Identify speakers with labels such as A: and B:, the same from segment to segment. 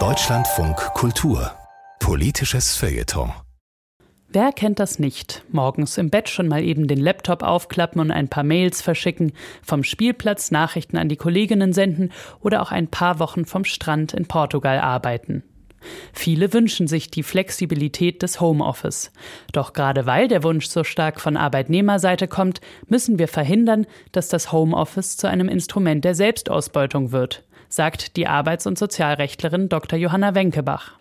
A: Deutschlandfunk Kultur Politisches Feuilleton
B: Wer kennt das nicht? Morgens im Bett schon mal eben den Laptop aufklappen und ein paar Mails verschicken, vom Spielplatz Nachrichten an die Kolleginnen senden oder auch ein paar Wochen vom Strand in Portugal arbeiten. Viele wünschen sich die Flexibilität des Homeoffice. Doch gerade weil der Wunsch so stark von Arbeitnehmerseite kommt, müssen wir verhindern, dass das Homeoffice zu einem Instrument der Selbstausbeutung wird, sagt die Arbeits- und Sozialrechtlerin Dr. Johanna Wenkebach.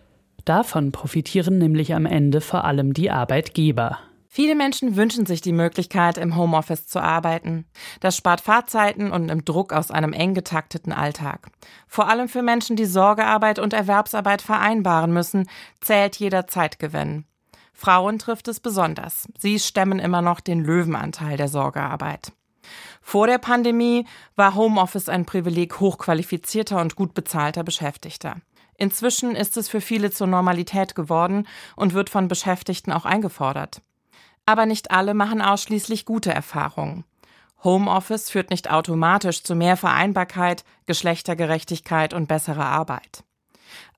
B: Davon profitieren nämlich am Ende vor allem die Arbeitgeber.
C: Viele Menschen wünschen sich die Möglichkeit, im Homeoffice zu arbeiten. Das spart Fahrzeiten und nimmt Druck aus einem eng getakteten Alltag. Vor allem für Menschen, die Sorgearbeit und Erwerbsarbeit vereinbaren müssen, zählt jeder Zeitgewinn. Frauen trifft es besonders. Sie stemmen immer noch den Löwenanteil der Sorgearbeit. Vor der Pandemie war Homeoffice ein Privileg hochqualifizierter und gut bezahlter Beschäftigter. Inzwischen ist es für viele zur Normalität geworden und wird von Beschäftigten auch eingefordert. Aber nicht alle machen ausschließlich gute Erfahrungen. Homeoffice führt nicht automatisch zu mehr Vereinbarkeit, Geschlechtergerechtigkeit und besserer Arbeit.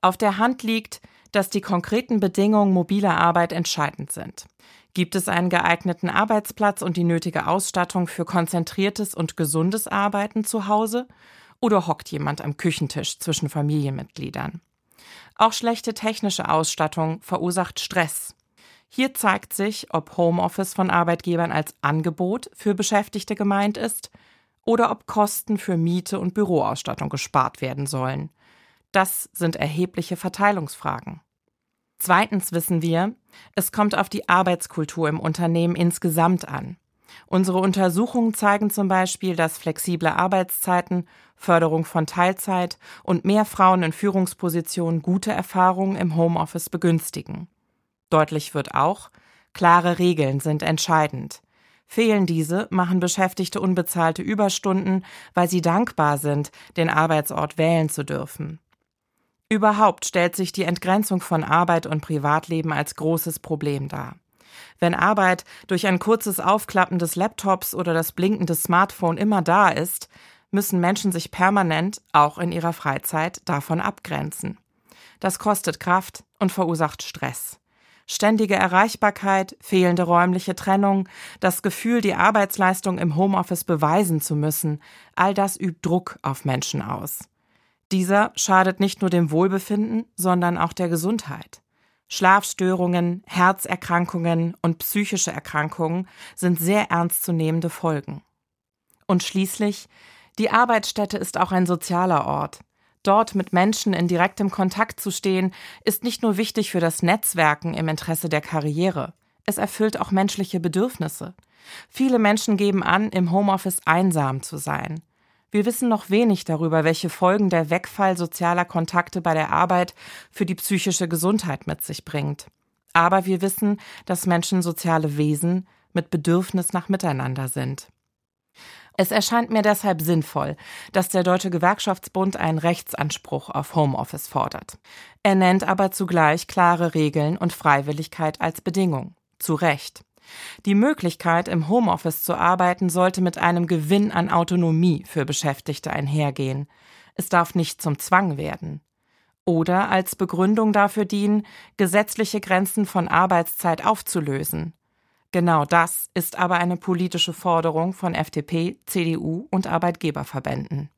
C: Auf der Hand liegt, dass die konkreten Bedingungen mobiler Arbeit entscheidend sind. Gibt es einen geeigneten Arbeitsplatz und die nötige Ausstattung für konzentriertes und gesundes Arbeiten zu Hause? Oder hockt jemand am Küchentisch zwischen Familienmitgliedern? Auch schlechte technische Ausstattung verursacht Stress hier zeigt sich, ob Homeoffice von Arbeitgebern als Angebot für Beschäftigte gemeint ist oder ob Kosten für Miete und Büroausstattung gespart werden sollen. Das sind erhebliche Verteilungsfragen. Zweitens wissen wir, es kommt auf die Arbeitskultur im Unternehmen insgesamt an. Unsere Untersuchungen zeigen zum Beispiel, dass flexible Arbeitszeiten, Förderung von Teilzeit und mehr Frauen in Führungspositionen gute Erfahrungen im Homeoffice begünstigen. Deutlich wird auch, klare Regeln sind entscheidend. Fehlen diese, machen Beschäftigte unbezahlte Überstunden, weil sie dankbar sind, den Arbeitsort wählen zu dürfen. Überhaupt stellt sich die Entgrenzung von Arbeit und Privatleben als großes Problem dar. Wenn Arbeit durch ein kurzes Aufklappen des Laptops oder das Blinken des Smartphone immer da ist, müssen Menschen sich permanent, auch in ihrer Freizeit, davon abgrenzen. Das kostet Kraft und verursacht Stress. Ständige Erreichbarkeit, fehlende räumliche Trennung, das Gefühl, die Arbeitsleistung im Homeoffice beweisen zu müssen, all das übt Druck auf Menschen aus. Dieser schadet nicht nur dem Wohlbefinden, sondern auch der Gesundheit. Schlafstörungen, Herzerkrankungen und psychische Erkrankungen sind sehr ernstzunehmende Folgen. Und schließlich, die Arbeitsstätte ist auch ein sozialer Ort. Dort mit Menschen in direktem Kontakt zu stehen, ist nicht nur wichtig für das Netzwerken im Interesse der Karriere. Es erfüllt auch menschliche Bedürfnisse. Viele Menschen geben an, im Homeoffice einsam zu sein. Wir wissen noch wenig darüber, welche Folgen der Wegfall sozialer Kontakte bei der Arbeit für die psychische Gesundheit mit sich bringt. Aber wir wissen, dass Menschen soziale Wesen mit Bedürfnis nach Miteinander sind. Es erscheint mir deshalb sinnvoll, dass der Deutsche Gewerkschaftsbund einen Rechtsanspruch auf Homeoffice fordert. Er nennt aber zugleich klare Regeln und Freiwilligkeit als Bedingung. Zu Recht. Die Möglichkeit, im Homeoffice zu arbeiten, sollte mit einem Gewinn an Autonomie für Beschäftigte einhergehen. Es darf nicht zum Zwang werden. Oder als Begründung dafür dienen, gesetzliche Grenzen von Arbeitszeit aufzulösen. Genau das ist aber eine politische Forderung von FDP, CDU und Arbeitgeberverbänden.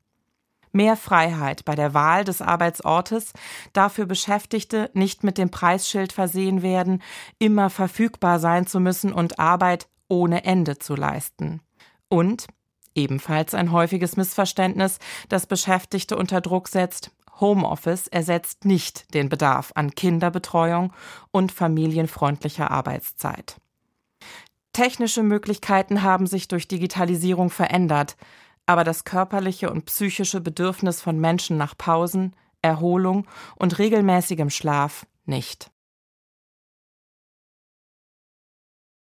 C: Mehr Freiheit bei der Wahl des Arbeitsortes, dafür Beschäftigte nicht mit dem Preisschild versehen werden, immer verfügbar sein zu müssen und Arbeit ohne Ende zu leisten. Und ebenfalls ein häufiges Missverständnis, das Beschäftigte unter Druck setzt, Homeoffice ersetzt nicht den Bedarf an Kinderbetreuung und familienfreundlicher Arbeitszeit. Technische Möglichkeiten haben sich durch Digitalisierung verändert, aber das körperliche und psychische Bedürfnis von Menschen nach Pausen, Erholung und regelmäßigem Schlaf nicht.